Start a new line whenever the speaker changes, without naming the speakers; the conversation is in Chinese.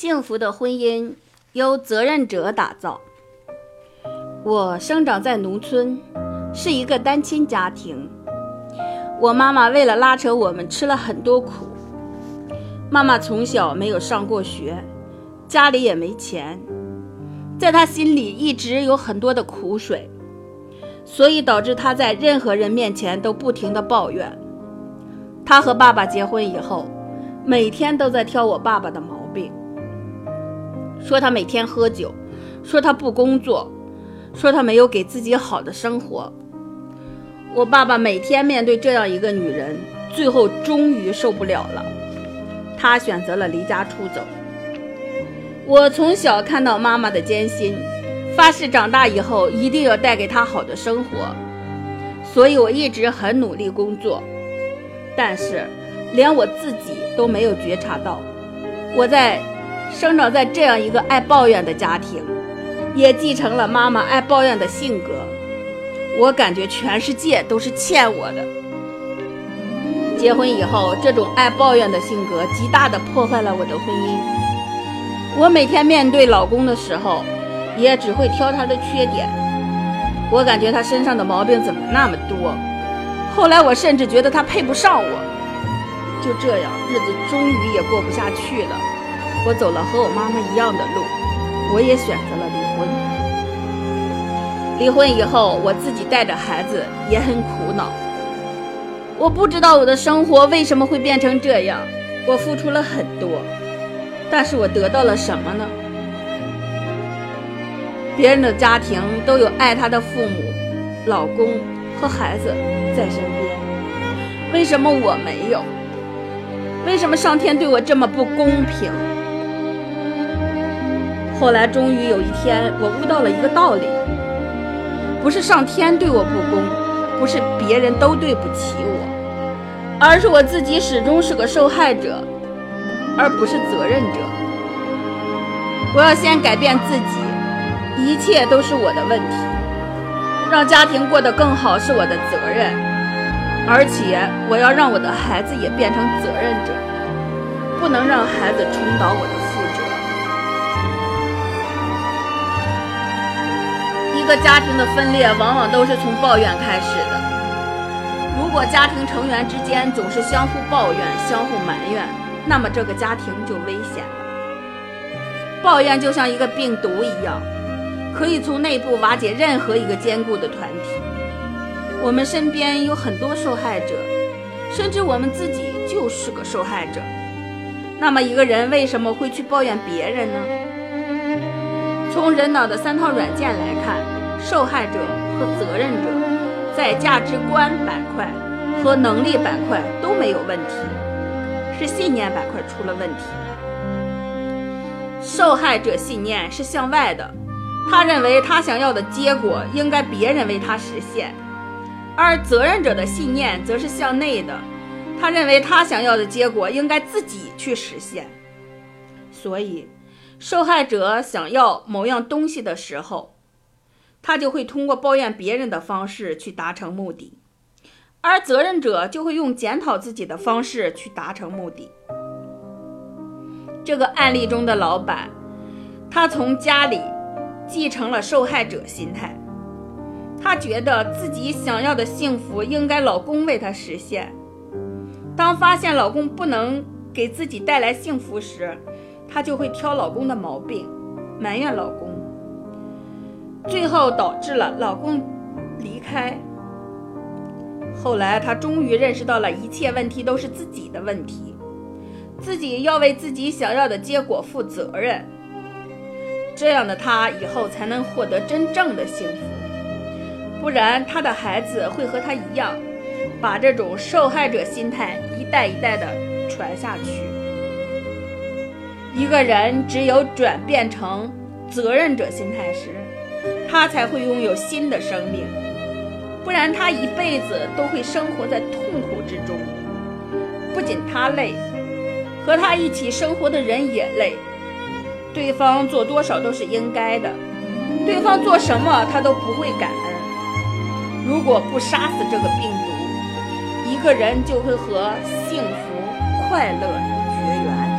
幸福的婚姻由责任者打造。我生长在农村，是一个单亲家庭。我妈妈为了拉扯我们，吃了很多苦。妈妈从小没有上过学，家里也没钱，在她心里一直有很多的苦水，所以导致她在任何人面前都不停的抱怨。她和爸爸结婚以后，每天都在挑我爸爸的毛。说他每天喝酒，说他不工作，说他没有给自己好的生活。我爸爸每天面对这样一个女人，最后终于受不了了，他选择了离家出走。我从小看到妈妈的艰辛，发誓长大以后一定要带给她好的生活，所以我一直很努力工作。但是，连我自己都没有觉察到，我在。生长在这样一个爱抱怨的家庭，也继承了妈妈爱抱怨的性格。我感觉全世界都是欠我的。结婚以后，这种爱抱怨的性格极大的破坏了我的婚姻。我每天面对老公的时候，也只会挑他的缺点。我感觉他身上的毛病怎么那么多？后来我甚至觉得他配不上我。就这样，日子终于也过不下去了。我走了和我妈妈一样的路，我也选择了离婚。离婚以后，我自己带着孩子也很苦恼。我不知道我的生活为什么会变成这样。我付出了很多，但是我得到了什么呢？别人的家庭都有爱他的父母、老公和孩子在身边，为什么我没有？为什么上天对我这么不公平？后来，终于有一天，我悟到了一个道理：不是上天对我不公，不是别人都对不起我，而是我自己始终是个受害者，而不是责任者。我要先改变自己，一切都是我的问题，让家庭过得更好是我的责任，而且我要让我的孩子也变成责任者，不能让孩子重蹈我的个家庭的分裂往往都是从抱怨开始的。如果家庭成员之间总是相互抱怨、相互埋怨，那么这个家庭就危险了。抱怨就像一个病毒一样，可以从内部瓦解任何一个坚固的团体。我们身边有很多受害者，甚至我们自己就是个受害者。那么一个人为什么会去抱怨别人呢？从人脑的三套软件来看。受害者和责任者在价值观板块和能力板块都没有问题，是信念板块出了问题。受害者信念是向外的，他认为他想要的结果应该别人为他实现；而责任者的信念则是向内的，他认为他想要的结果应该自己去实现。所以，受害者想要某样东西的时候，他就会通过抱怨别人的方式去达成目的，而责任者就会用检讨自己的方式去达成目的。这个案例中的老板，他从家里继承了受害者心态，他觉得自己想要的幸福应该老公为他实现。当发现老公不能给自己带来幸福时，他就会挑老公的毛病，埋怨老公。最后导致了老公离开。后来她终于认识到了一切问题都是自己的问题，自己要为自己想要的结果负责任。这样的她以后才能获得真正的幸福，不然她的孩子会和她一样，把这种受害者心态一代一代的传下去。一个人只有转变成责任者心态时，他才会拥有新的生命，不然他一辈子都会生活在痛苦之中。不仅他累，和他一起生活的人也累。对方做多少都是应该的，对方做什么他都不会感恩。如果不杀死这个病毒，一个人就会和幸福、快乐绝缘。